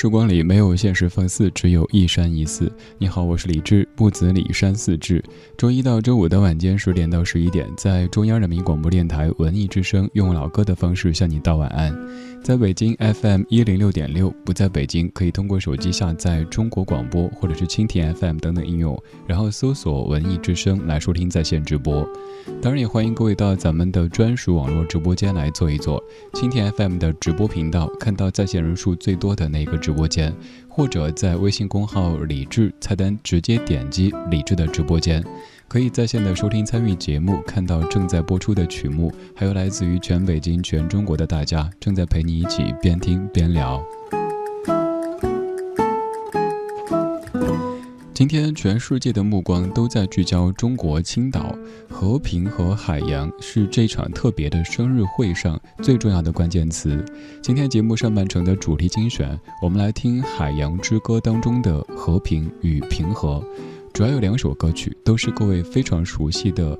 时光里没有现实放肆，只有一山一寺。你好，我是李志，木子李山寺志。周一到周五的晚间十点到十一点，在中央人民广播电台文艺之声，用老歌的方式向你道晚安。在北京 FM 一零六点六，不在北京可以通过手机下载中国广播或者是蜻蜓 FM 等等应用，然后搜索文艺之声来收听在线直播。当然也欢迎各位到咱们的专属网络直播间来坐一坐，蜻蜓 FM 的直播频道，看到在线人数最多的那个直直播间，或者在微信公号李智菜单直接点击李智的直播间。可以在线的收听参与节目，看到正在播出的曲目，还有来自于全北京、全中国的大家正在陪你一起边听边聊。今天全世界的目光都在聚焦中国青岛，和平和海洋是这场特别的生日会上最重要的关键词。今天节目上半程的主题精选，我们来听《海洋之歌》当中的和平与平和。主要有两首歌曲，都是各位非常熟悉的，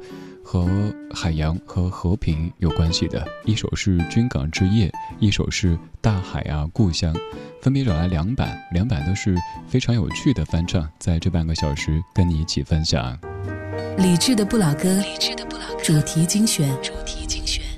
和海洋和和平有关系的。一首是《军港之夜》，一首是《大海啊故乡》，分别找来两版，两版都是非常有趣的翻唱，在这半个小时跟你一起分享。理智的不老歌，主题精选。今天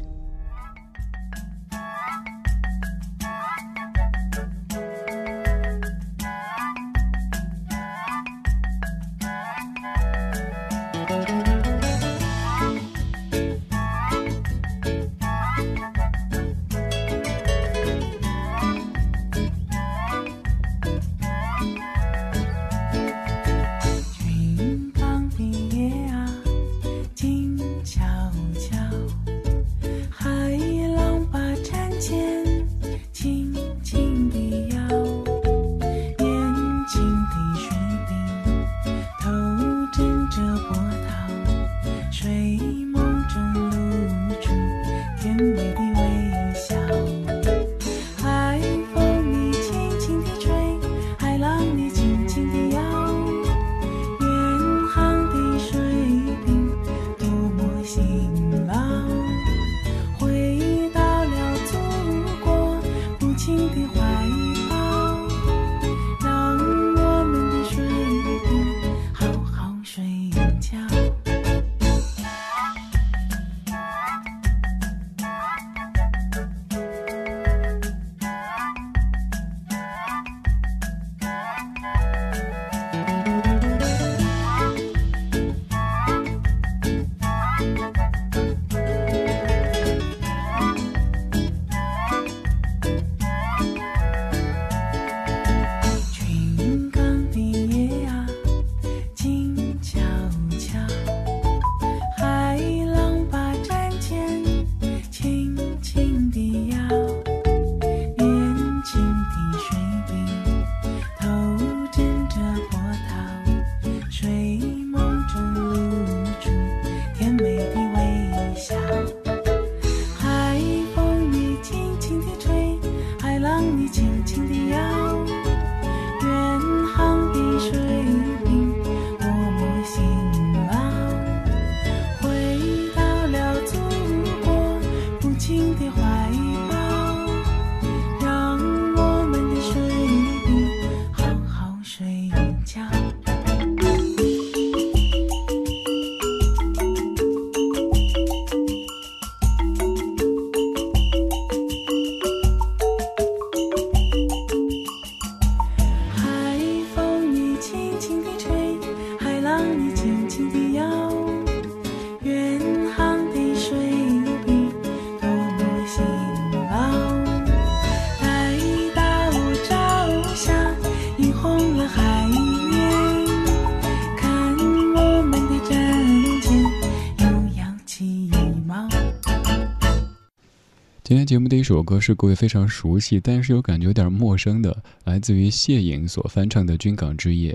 节目的一首歌是各位非常熟悉，但是又感觉有点陌生的，来自于谢颖所翻唱的《军港之夜》。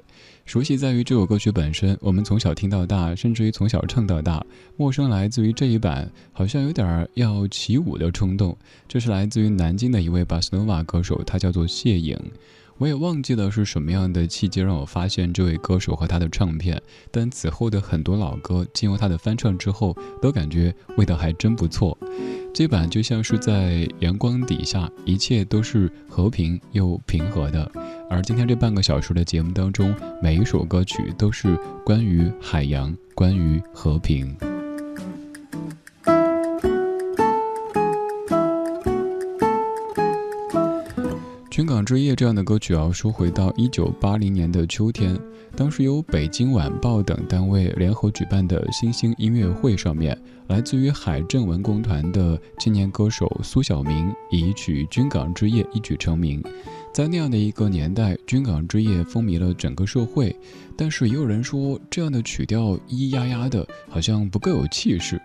熟悉在于这首歌曲本身，我们从小听到大，甚至于从小唱到大。陌生来自于这一版，好像有点要起舞的冲动。这是来自于南京的一位巴斯诺瓦歌手，他叫做谢颖。我也忘记了是什么样的契机让我发现这位歌手和他的唱片，但此后的很多老歌经过他的翻唱之后，都感觉味道还真不错。这版就像是在阳光底下，一切都是和平又平和的。而今天这半个小时的节目当中，每一首歌曲都是关于海洋，关于和平。《军港之夜》这样的歌曲要说回到一九八零年的秋天，当时由《北京晚报》等单位联合举办的新兴音乐会上面，来自于海政文工团的青年歌手苏小明以一曲《军港之夜》一举成名。在那样的一个年代，《军港之夜》风靡了整个社会，但是也有人说这样的曲调咿咿呀呀的，好像不够有气势。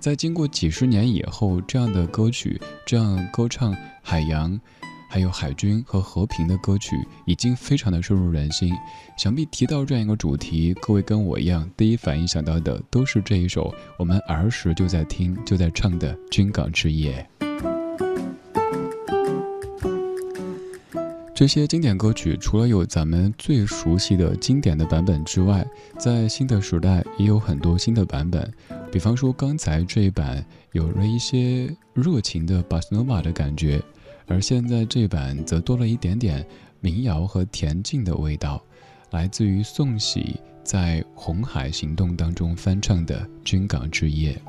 在经过几十年以后，这样的歌曲，这样歌唱海洋。还有海军和和平的歌曲已经非常的深入人心，想必提到这样一个主题，各位跟我一样，第一反应想到的都是这一首我们儿时就在听、就在唱的《军港之夜》。这些经典歌曲除了有咱们最熟悉的经典的版本之外，在新的时代也有很多新的版本，比方说刚才这一版有了一些热情的巴斯诺瓦的感觉。而现在这版则多了一点点民谣和恬静的味道，来自于宋喜在《红海行动》当中翻唱的《军港之夜》。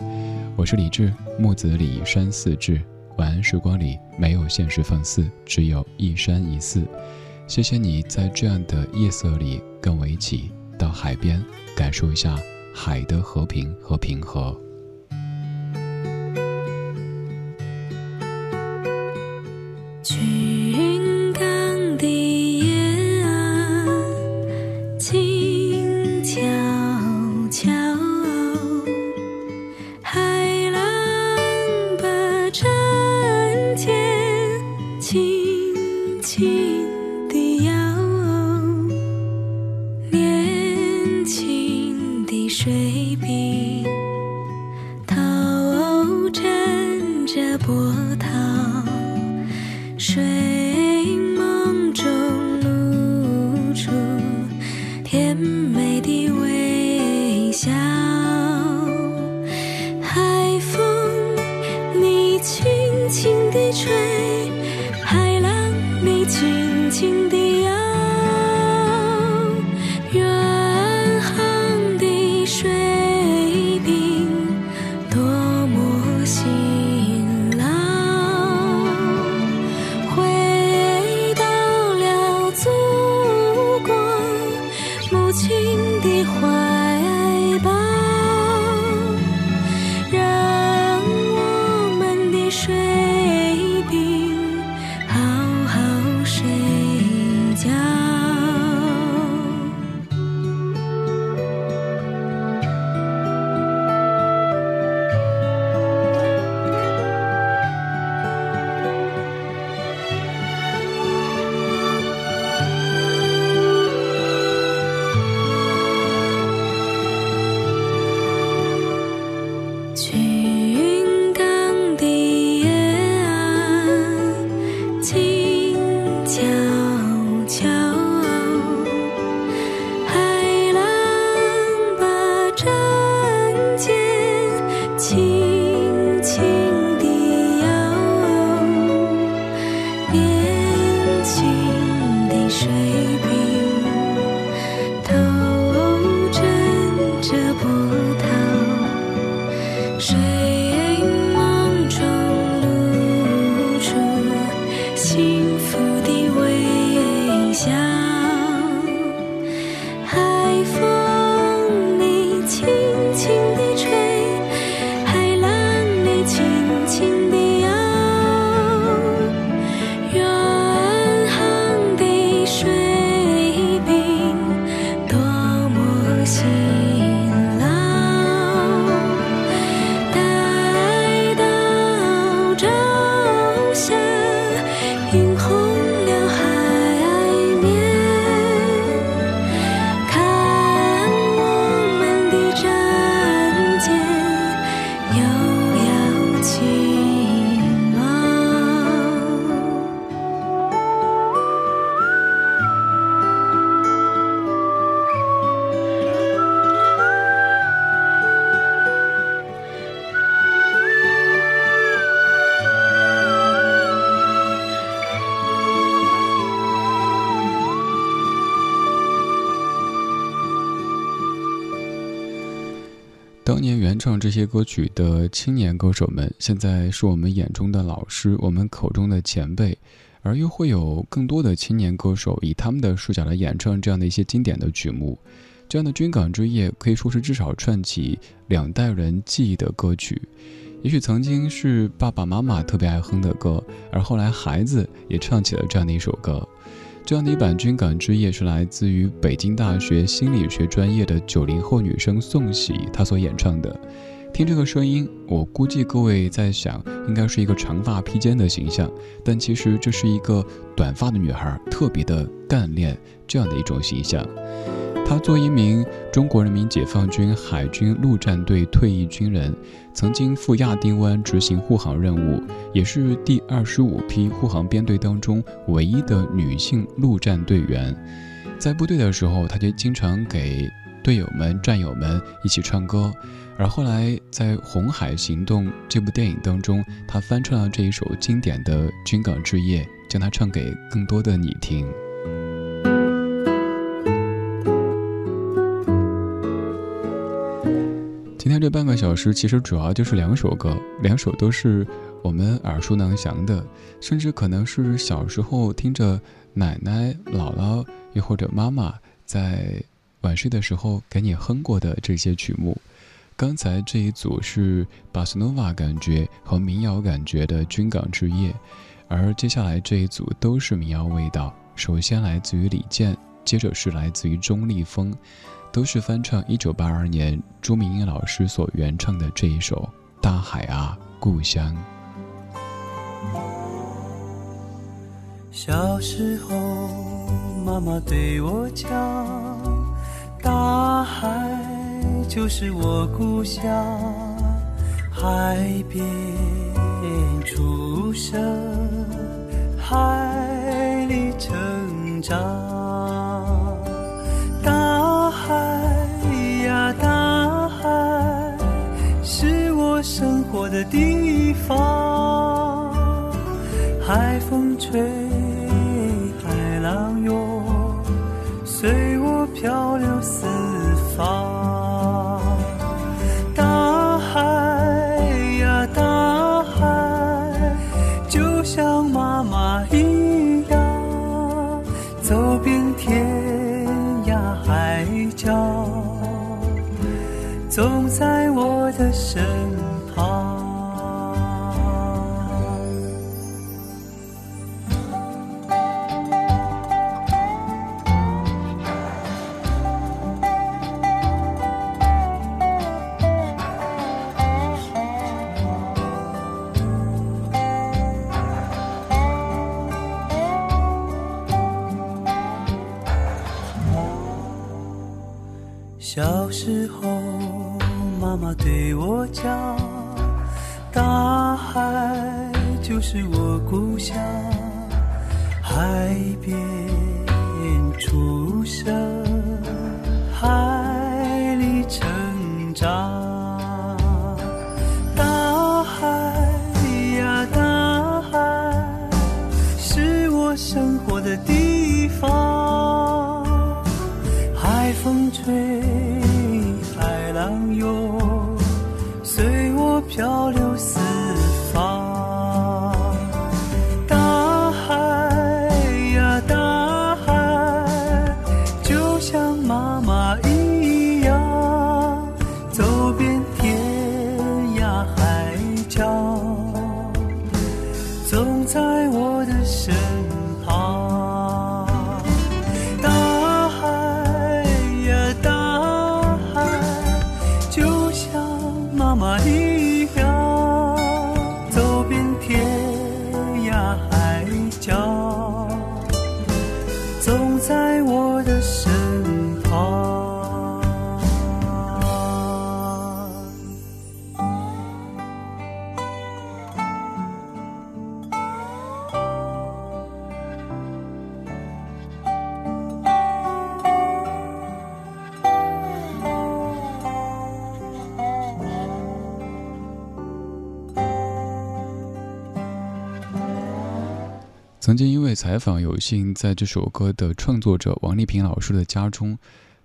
我是李志，木子李山寺志。晚安时光里没有现实放肆，只有一山一寺。谢谢你在这样的夜色里跟我一起到海边，感受一下海的和平和平和。头枕着波涛。水些歌曲的青年歌手们，现在是我们眼中的老师，我们口中的前辈，而又会有更多的青年歌手以他们的视角来演唱这样的一些经典的曲目。这样的军港之夜可以说是至少串起两代人记忆的歌曲。也许曾经是爸爸妈妈特别爱哼的歌，而后来孩子也唱起了这样的一首歌。这样的一版《军港之夜》是来自于北京大学心理学专业的九零后女生宋喜她所演唱的。听这个声音，我估计各位在想，应该是一个长发披肩的形象，但其实这是一个短发的女孩，特别的干练这样的一种形象。她作为一名中国人民解放军海军陆战队退役军人，曾经赴亚丁湾执行护航任务，也是第二十五批护航编队当中唯一的女性陆战队员。在部队的时候，她就经常给队友们、战友们一起唱歌。而后来在《红海行动》这部电影当中，他翻唱了这一首经典的《军港之夜》，将它唱给更多的你听。今天这半个小时其实主要就是两首歌，两首都是我们耳熟能详的，甚至可能是小时候听着奶奶、姥姥又或者妈妈在晚睡的时候给你哼过的这些曲目。刚才这一组是巴斯诺瓦感觉和民谣感觉的《军港之夜》，而接下来这一组都是民谣味道。首先来自于李健，接着是来自于钟立风。都是翻唱一九八二年朱明英老师所原唱的这一首《大海啊故乡》。小时候，妈妈对我讲，海就是我故乡，海边出生，海里成长。大海呀大海，是我生活的地方，海风吹，海浪涌，随我漂初生采访有幸在这首歌的创作者王丽萍老师的家中，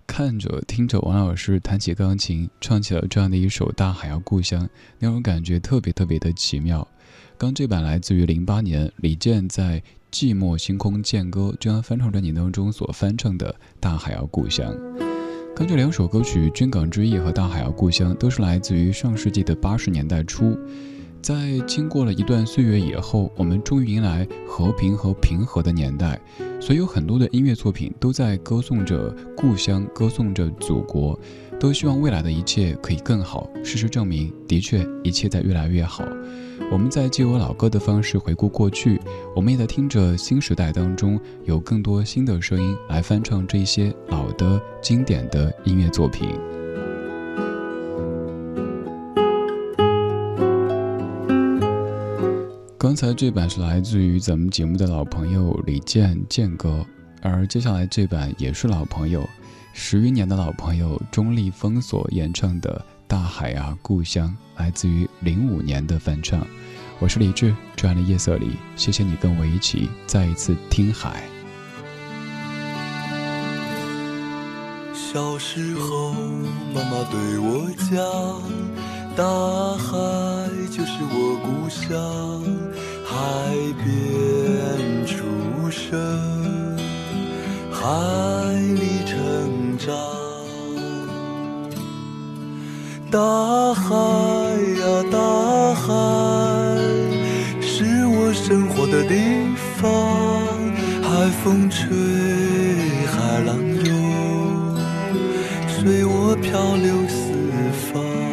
看着听着王老师弹起钢琴，唱起了这样的一首《大海啊故乡》，那种感觉特别特别的奇妙。刚这版来自于零八年李健在《寂寞星空见歌》这张翻唱专辑当中所翻唱的《大海啊故乡》。刚这两首歌曲《军港之夜》和《大海啊故乡》都是来自于上世纪的八十年代初。在经过了一段岁月以后，我们终于迎来和平和平和的年代，所以有很多的音乐作品都在歌颂着故乡，歌颂着祖国，都希望未来的一切可以更好。事实证明，的确一切在越来越好。我们在借由老歌的方式回顾过去，我们也在听着新时代当中有更多新的声音来翻唱这些老的经典的音乐作品。刚才这版是来自于咱们节目的老朋友李健健哥，而接下来这版也是老朋友，十余年的老朋友钟立风所演唱的《大海啊故乡》，来自于零五年的翻唱。我是李志，这样的夜色里，谢谢你跟我一起再一次听海。小时候，妈妈对我讲。大海就是我故乡，海边出生，海里成长。大海呀，大海是我生活的地方，海风吹，海浪涌，随我漂流四方。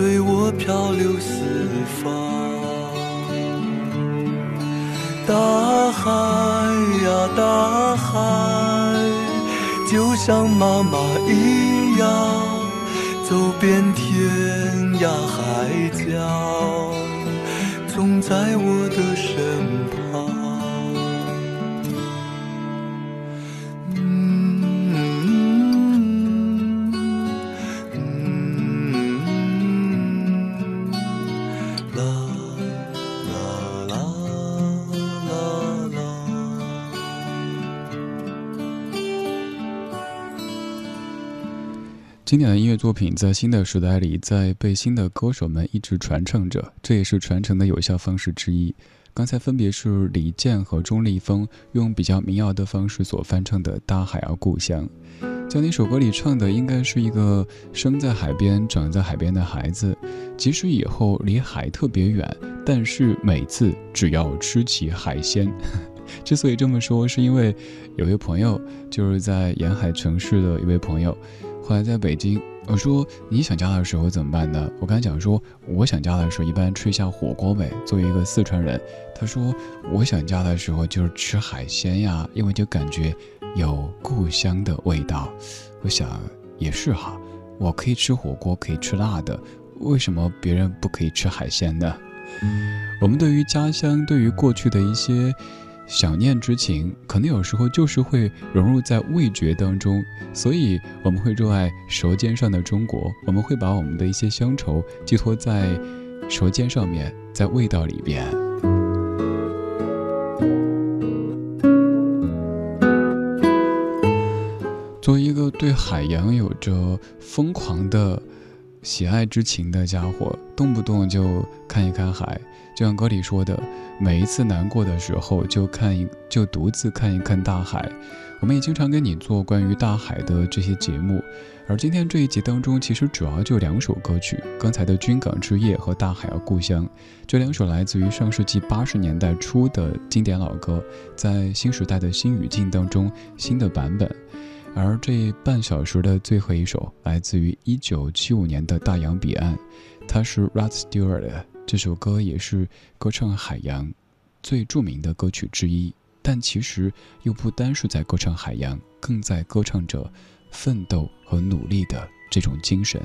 随我漂流四方，大海呀大海，就像妈妈一样，走遍天涯海角，总在我的经典的音乐作品在新的时代里，在被新的歌手们一直传承着，这也是传承的有效方式之一。刚才分别是李健和钟立风用比较民谣的方式所翻唱的《大海啊故乡》。在那首歌里唱的应该是一个生在海边、长在海边的孩子，即使以后离海特别远，但是每次只要吃起海鲜。之所以这么说，是因为有位朋友就是在沿海城市的一位朋友。后来在北京，我说你想家的时候怎么办呢？我刚才讲说，我想家的时候一般吃一下火锅呗。作为一个四川人，他说我想家的时候就是吃海鲜呀，因为就感觉有故乡的味道。我想也是哈，我可以吃火锅，可以吃辣的，为什么别人不可以吃海鲜呢？我们对于家乡，对于过去的一些。想念之情，可能有时候就是会融入在味觉当中，所以我们会热爱舌尖上的中国。我们会把我们的一些乡愁寄托在舌尖上面，在味道里边。作为一个对海洋有着疯狂的喜爱之情的家伙，动不动就看一看海，就像歌里说的，每一次难过的时候就看一就独自看一看大海。我们也经常跟你做关于大海的这些节目，而今天这一集当中，其实主要就两首歌曲，刚才的《军港之夜》和《大海啊故乡》，这两首来自于上世纪八十年代初的经典老歌，在新时代的新语境当中新的版本。而这半小时的最后一首，来自于一九七五年的大洋彼岸，它是 Rod Stewart 的这首歌，也是歌唱海洋最著名的歌曲之一。但其实又不单是在歌唱海洋，更在歌唱着奋斗和努力的这种精神。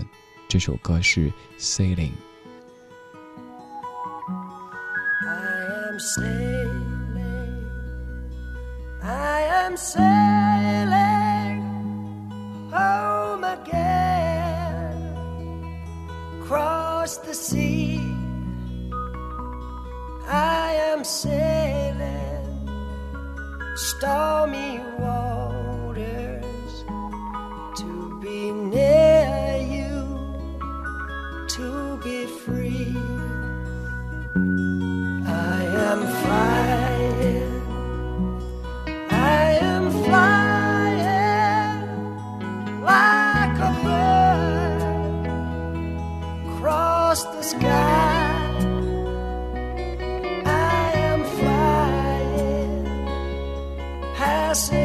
这首歌是《Sailing》。Across the sea. I am sailing stormy waters to be near you, to be free. I am flying, I.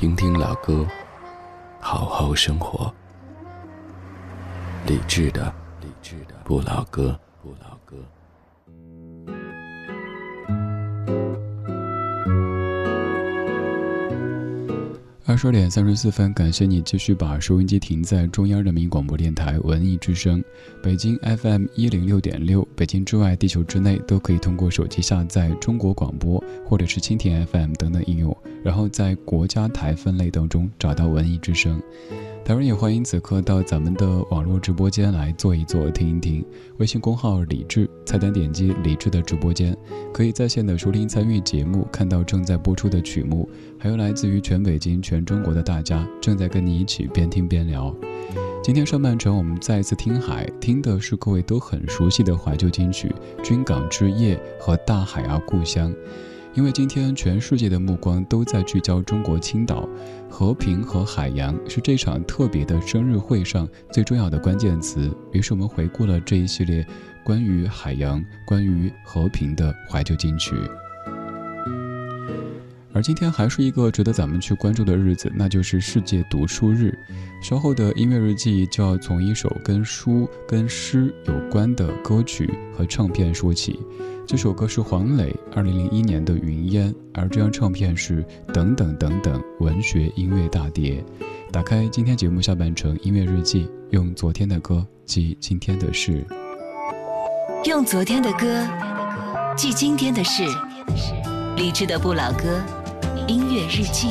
听听老歌好好生活。理智的理智的不老歌不老歌。二十二点三十四分感谢你继续把收音机停在中央人民广播电台文艺之声北京 fm 一零六点六北京之外，地球之内，都可以通过手机下载中国广播或者是蜻蜓 FM 等等应用，然后在国家台分类当中找到文艺之声。当然，也欢迎此刻到咱们的网络直播间来坐一坐、听一听。微信公号李智，菜单点击李智的直播间，可以在线的收听、参与节目，看到正在播出的曲目，还有来自于全北京、全中国的大家正在跟你一起边听边聊。今天上半程我们再一次听海，听的是各位都很熟悉的怀旧金曲《军港之夜》和《大海啊故乡》。因为今天全世界的目光都在聚焦中国青岛，和平和海洋是这场特别的生日会上最重要的关键词。于是我们回顾了这一系列关于海洋、关于和平的怀旧金曲。而今天还是一个值得咱们去关注的日子，那就是世界读书日。稍后的音乐日记就要从一首跟书、跟诗有关的歌曲和唱片说起。这首歌是黄磊二零零一年的《云烟》，而这张唱片是《等等等等》文学音乐大碟。打开今天节目下半程音乐日记，用昨天的歌记今天的事，用昨天的歌记今天的事，理智的不老歌音乐日记。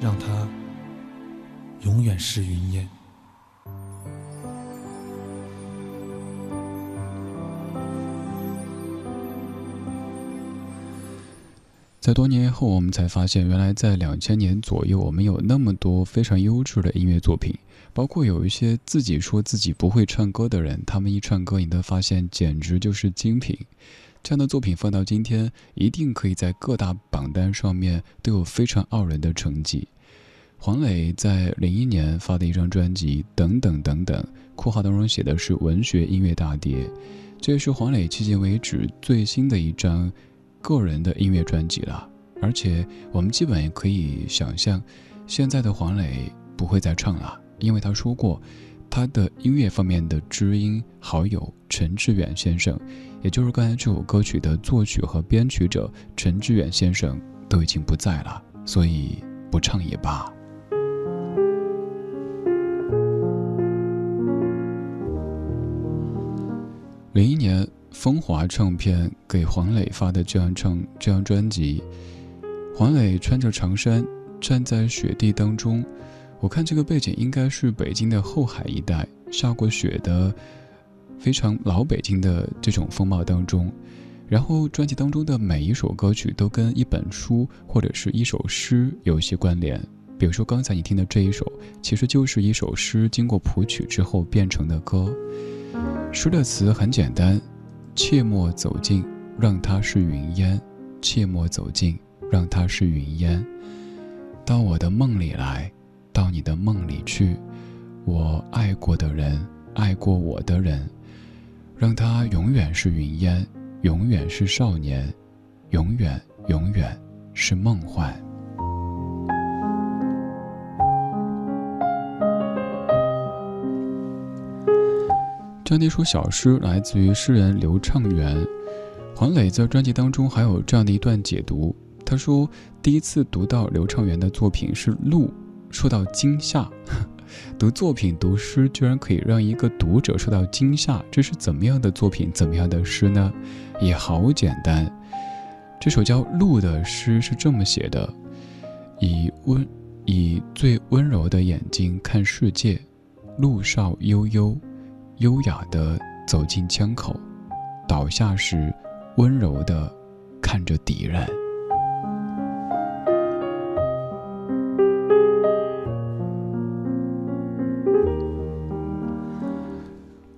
让它永远是云烟在多年以后，我们才发现，原来在两千年左右，我们有那么多非常优质的音乐作品，包括有一些自己说自己不会唱歌的人，他们一唱歌，你都发现简直就是精品。这样的作品放到今天，一定可以在各大榜单上面都有非常傲人的成绩。黄磊在零一年发的一张专辑《等等等等》，括号当中写的是文学音乐大碟，这也是黄磊迄今为止最新的一张个人的音乐专辑了。而且我们基本也可以想象，现在的黄磊不会再唱了，因为他说过。他的音乐方面的知音好友陈志远先生，也就是刚才这首歌曲的作曲和编曲者陈志远先生都已经不在了，所以不唱也罢。零一年，风华唱片给黄磊发的这张唱这张专辑，黄磊穿着长衫站在雪地当中。我看这个背景应该是北京的后海一带下过雪的，非常老北京的这种风貌当中。然后专辑当中的每一首歌曲都跟一本书或者是一首诗有一些关联。比如说刚才你听的这一首，其实就是一首诗经过谱曲之后变成的歌。诗的词很简单：切莫走近，让它是云烟；切莫走近，让它是云烟。到我的梦里来。到你的梦里去，我爱过的人，爱过我的人，让他永远是云烟，永远是少年，永远永远是梦幻。这样的一首小诗来自于诗人刘畅元，黄磊在专辑当中还有这样的一段解读，他说第一次读到刘畅元的作品是《鹿》。受到惊吓，读作品、读诗，居然可以让一个读者受到惊吓，这是怎么样的作品？怎么样的诗呢？也好简单，这首叫《鹿》的诗是这么写的：以温，以最温柔的眼睛看世界，路少悠悠，优雅的走进枪口，倒下时，温柔的看着敌人。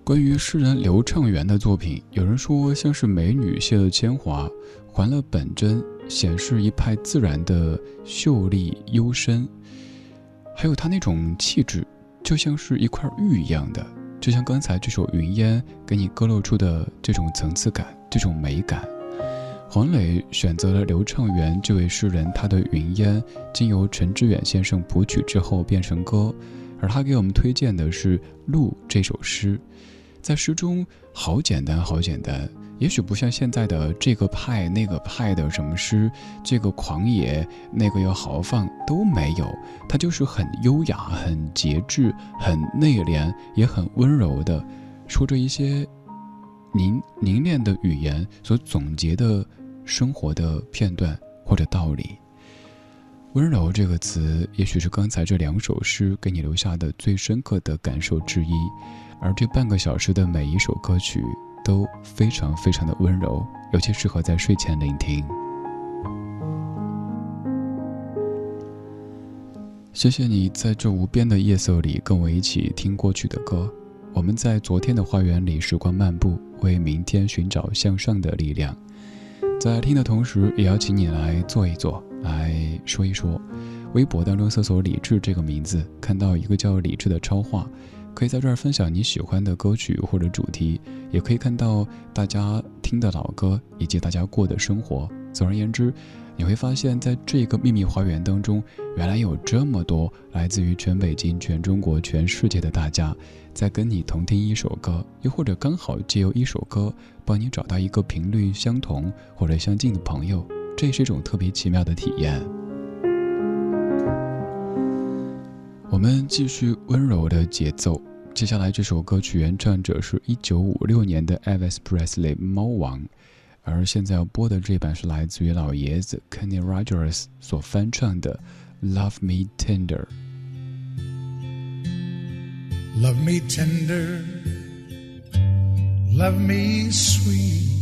关于诗人刘畅元的作品，有人说像是美女卸了铅华，还了本真，显示一派自然的秀丽幽深。还有他那种气质，就像是一块玉一样的，就像刚才这首《云烟》给你勾勒出的这种层次感、这种美感。黄磊选择了刘畅元这位诗人，他的《云烟》经由陈志远先生谱曲之后变成歌，而他给我们推荐的是《鹿》这首诗。在诗中，好简单，好简单。也许不像现在的这个派那个派的什么诗，这个狂野，那个又豪放都没有。它就是很优雅、很节制、很内敛，也很温柔的，说着一些凝凝练的语言所总结的生活的片段或者道理。温柔这个词，也许是刚才这两首诗给你留下的最深刻的感受之一。而这半个小时的每一首歌曲都非常非常的温柔，尤其适合在睡前聆听。谢谢你在这无边的夜色里跟我一起听过去的歌。我们在昨天的花园里时光漫步，为明天寻找向上的力量。在听的同时，也要请你来坐一坐，来说一说。微博当中搜索“李志”这个名字，看到一个叫李志的超话。可以在这儿分享你喜欢的歌曲或者主题，也可以看到大家听的老歌以及大家过的生活。总而言之，你会发现在这个秘密花园当中，原来有这么多来自于全北京、全中国、全世界的大家，在跟你同听一首歌，又或者刚好借由一首歌帮你找到一个频率相同或者相近的朋友，这也是一种特别奇妙的体验。我们继续温柔的节奏。接下来这首歌曲原唱者是一九五六年的 Elvis Presley 猫王，而现在要播的这版是来自于老爷子 Kenny Rogers 所翻唱的《Love Me Tender》。Love me tender, love me sweet,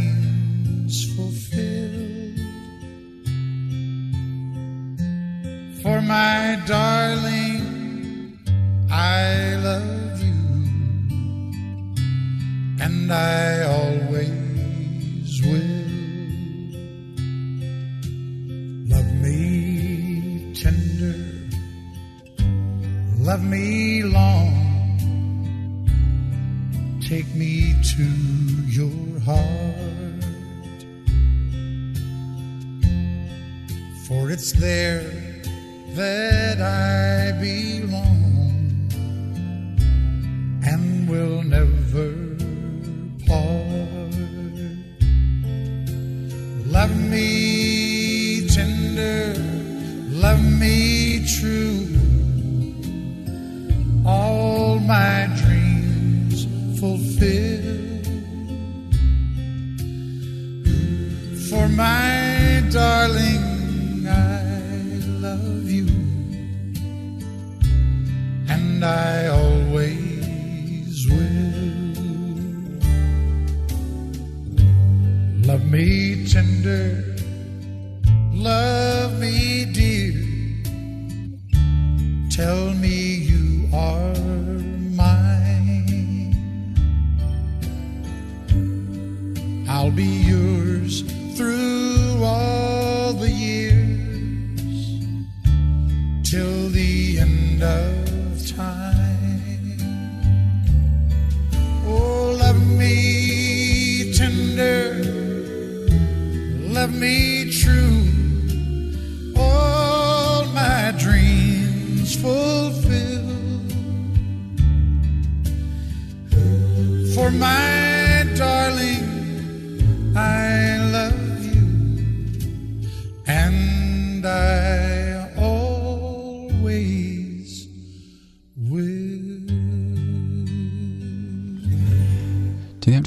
fulfill. For my darling, I love you, and I always will. Love me tender, love me long, take me to your heart. For it's there that I belong and will never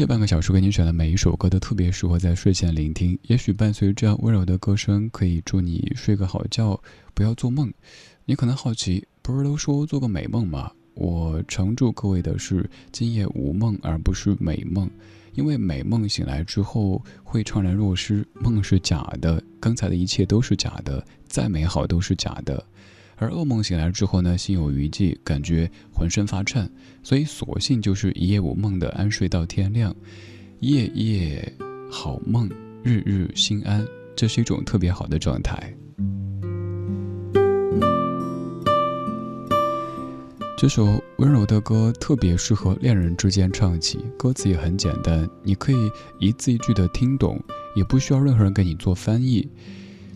这半个小时给你选的每一首歌都特别适合在睡前聆听，也许伴随这样温柔的歌声，可以祝你睡个好觉，不要做梦。你可能好奇，不是都说做个美梦吗？我常祝各位的是今夜无梦，而不是美梦，因为美梦醒来之后会怅然若失，梦是假的，刚才的一切都是假的，再美好都是假的。而噩梦醒来之后呢，心有余悸，感觉浑身发颤，所以索性就是一夜无梦的安睡到天亮，夜夜好梦，日日心安，这是一种特别好的状态。这首温柔的歌特别适合恋人之间唱起，歌词也很简单，你可以一字一句的听懂，也不需要任何人给你做翻译。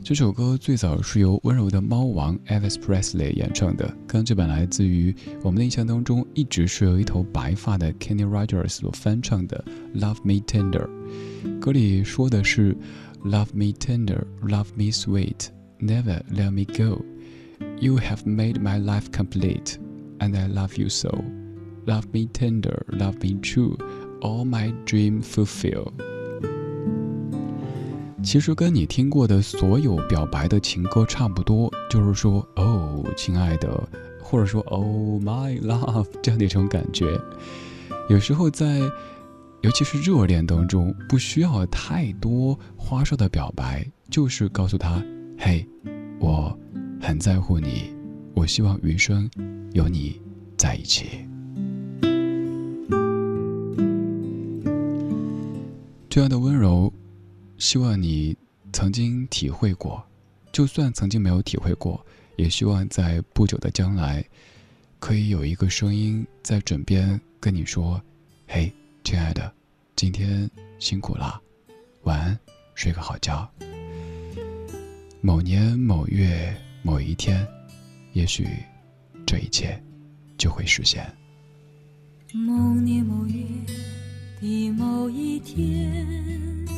这首歌最早是由温柔的猫王 Elvis Presley 演唱的，刚这版来自于我们的印象当中一直是有一头白发的 Kenny Rogers 所翻唱的《Love Me Tender》。歌里说的是 Love me tender, love me sweet, never let me go. You have made my life complete, and I love you so. Love me tender, love me true, all my dream fulfill. 其实跟你听过的所有表白的情歌差不多，就是说“哦，亲爱的”，或者说 “Oh my love” 这样的一种感觉。有时候在，尤其是热恋当中，不需要太多花哨的表白，就是告诉他：“嘿，我很在乎你，我希望余生有你在一起。”这样的温柔。希望你曾经体会过，就算曾经没有体会过，也希望在不久的将来，可以有一个声音在枕边跟你说：“嘿，亲爱的，今天辛苦了，晚安，睡个好觉。”某年某月某一天，也许这一切就会实现。某年某月的某一天。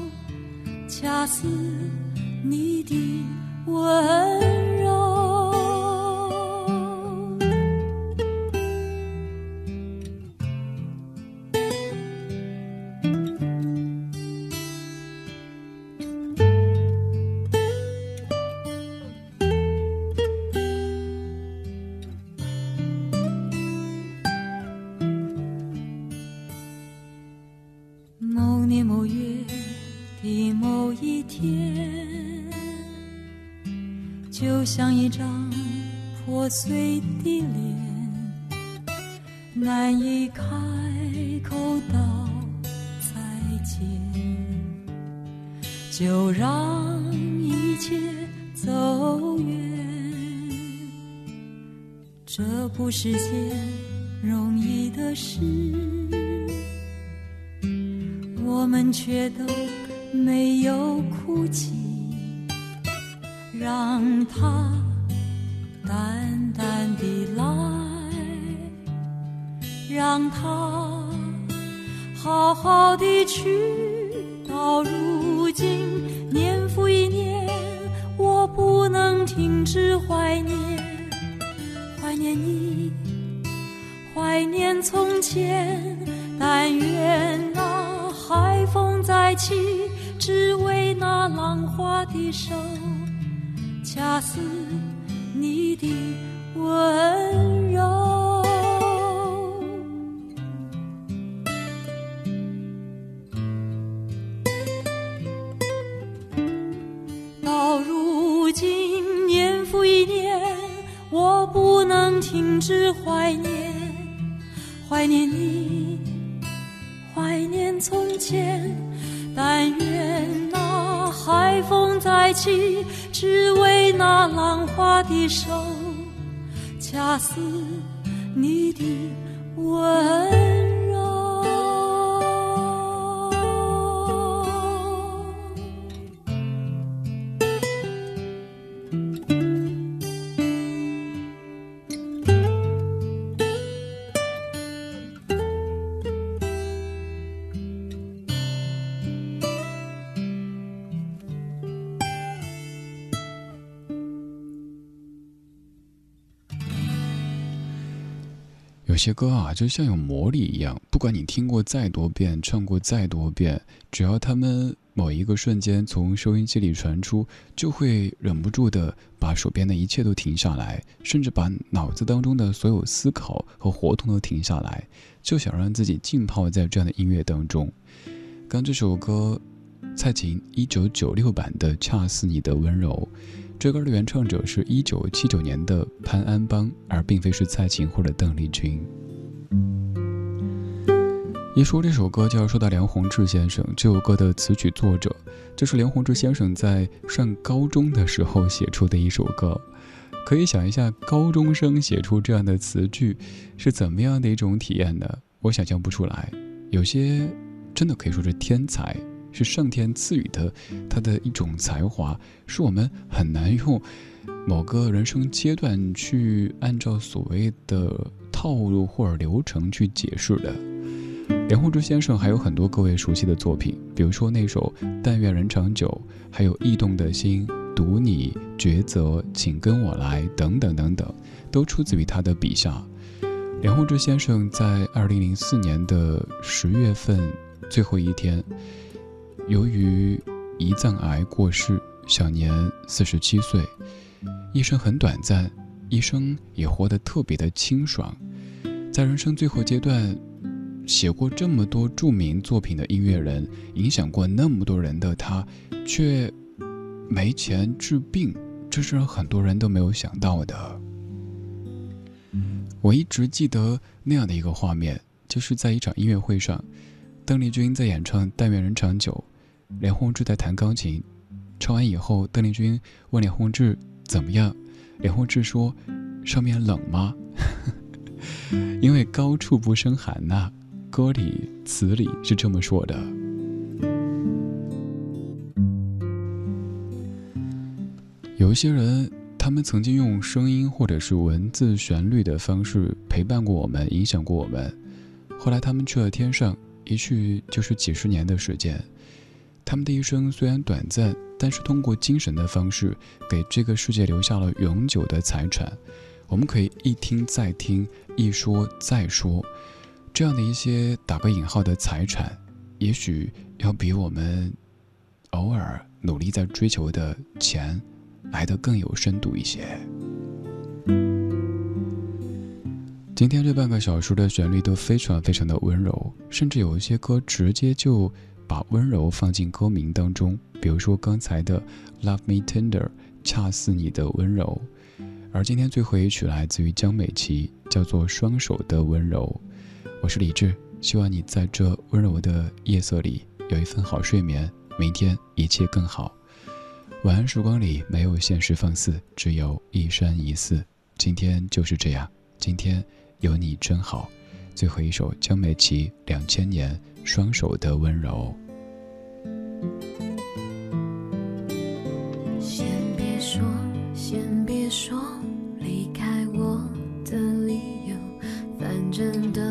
恰似你的温柔。是件容易的事，我们却都没有哭泣。让它恰似你的温柔，恰似你的吻。些歌啊，就像有魔力一样，不管你听过再多遍，唱过再多遍，只要他们某一个瞬间从收音机里传出，就会忍不住的把手边的一切都停下来，甚至把脑子当中的所有思考和活动都停下来，就想让自己浸泡在这样的音乐当中。刚这首歌，蔡琴一九九六版的《恰似你的温柔》。这歌的原唱者是一九七九年的潘安邦，而并非是蔡琴或者邓丽君。一说这首歌，就要说到梁鸿志先生。这首歌的词曲作者，这是梁鸿志先生在上高中的时候写出的一首歌。可以想一下，高中生写出这样的词句，是怎么样的一种体验呢？我想象不出来。有些真的可以说是天才。是上天赐予的，他的一种才华，是我们很难用某个人生阶段去按照所谓的套路或者流程去解释的。梁鸿志先生还有很多各位熟悉的作品，比如说那首《但愿人长久》，还有《驿动的心》《读你》《抉择》《请跟我来》等等等等，都出自于他的笔下。梁鸿志先生在二零零四年的十月份最后一天。由于胰脏癌过世，享年四十七岁。一生很短暂，一生也活得特别的清爽。在人生最后阶段，写过这么多著名作品的音乐人，影响过那么多人的他，却没钱治病，这是让很多人都没有想到的。我一直记得那样的一个画面，就是在一场音乐会上，邓丽君在演唱《但愿人长久》，连宏志在弹钢琴。唱完以后，邓丽君问连宏志怎么样，连宏志说：“上面冷吗？” 因为高处不胜寒呐，歌里词里是这么说的。有一些人。他们曾经用声音或者是文字旋律的方式陪伴过我们，影响过我们。后来他们去了天上，一去就是几十年的时间。他们的一生虽然短暂，但是通过精神的方式，给这个世界留下了永久的财产。我们可以一听再听，一说再说。这样的一些打个引号的财产，也许要比我们偶尔努力在追求的钱。来得更有深度一些。今天这半个小时的旋律都非常非常的温柔，甚至有一些歌直接就把温柔放进歌名当中，比如说刚才的《Love Me Tender》，恰似你的温柔。而今天最后一曲来自于江美琪，叫做《双手的温柔》。我是李志，希望你在这温柔的夜色里有一份好睡眠，明天一切更好。晚安时光里没有现实放肆，只有一山一寺。今天就是这样，今天有你真好。最后一首江美琪两千年双手的温柔。先别说，先别说离开我的理由，反正都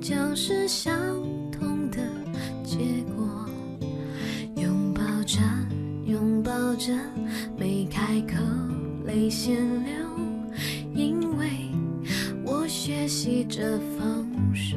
将是相同的结果。拥抱着。拥抱着，没开口，泪先流，因为我学习着放手。